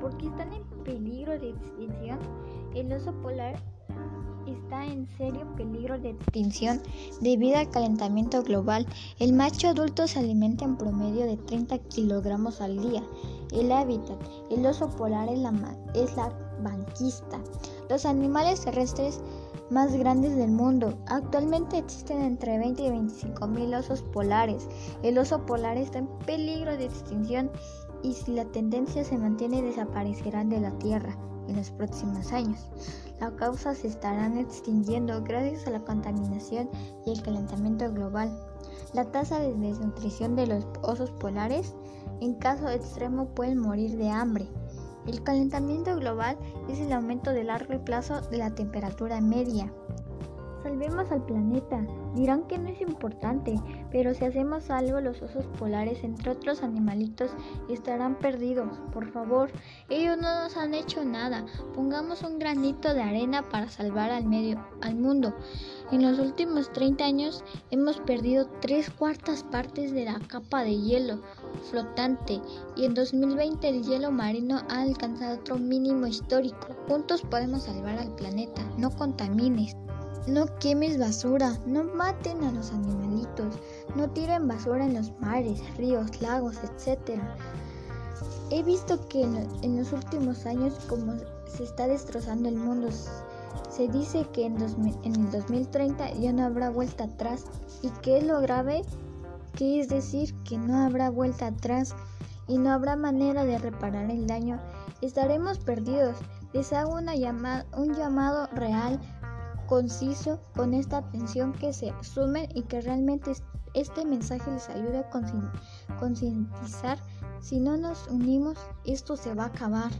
porque están en peligro de extinción. El oso polar está en serio peligro de extinción debido al calentamiento global. El macho adulto se alimenta en promedio de 30 kilogramos al día. El hábitat, el oso polar es la, es la banquista. Los animales terrestres más grandes del mundo. Actualmente existen entre 20 y 25 mil osos polares. El oso polar está en peligro de extinción y si la tendencia se mantiene desaparecerán de la Tierra en los próximos años. Las causas se estarán extinguiendo gracias a la contaminación y el calentamiento global. La tasa de desnutrición de los osos polares en caso extremo pueden morir de hambre. El calentamiento global es el aumento de largo plazo de la temperatura media. Salvemos al planeta. Dirán que no es importante, pero si hacemos algo los osos polares, entre otros animalitos, estarán perdidos. Por favor, ellos no nos han hecho nada. Pongamos un granito de arena para salvar al medio, al mundo. En los últimos 30 años hemos perdido tres cuartas partes de la capa de hielo flotante y en 2020 el hielo marino ha alcanzado otro mínimo histórico. Juntos podemos salvar al planeta. No contamines. No quemes basura, no maten a los animalitos, no tiren basura en los mares, ríos, lagos, etc. He visto que en, los últimos años como se está destrozando el mundo, se dice que en, el 2030 ya no habrá vuelta atrás. ¿Y qué es lo grave? Que es decir que no habrá vuelta atrás y no habrá manera de reparar el daño. Estaremos perdidos. Les hago una un llamado real conciso con esta atención que se asume y que realmente este mensaje les ayude a concientizar. Si no nos unimos, esto se va a acabar.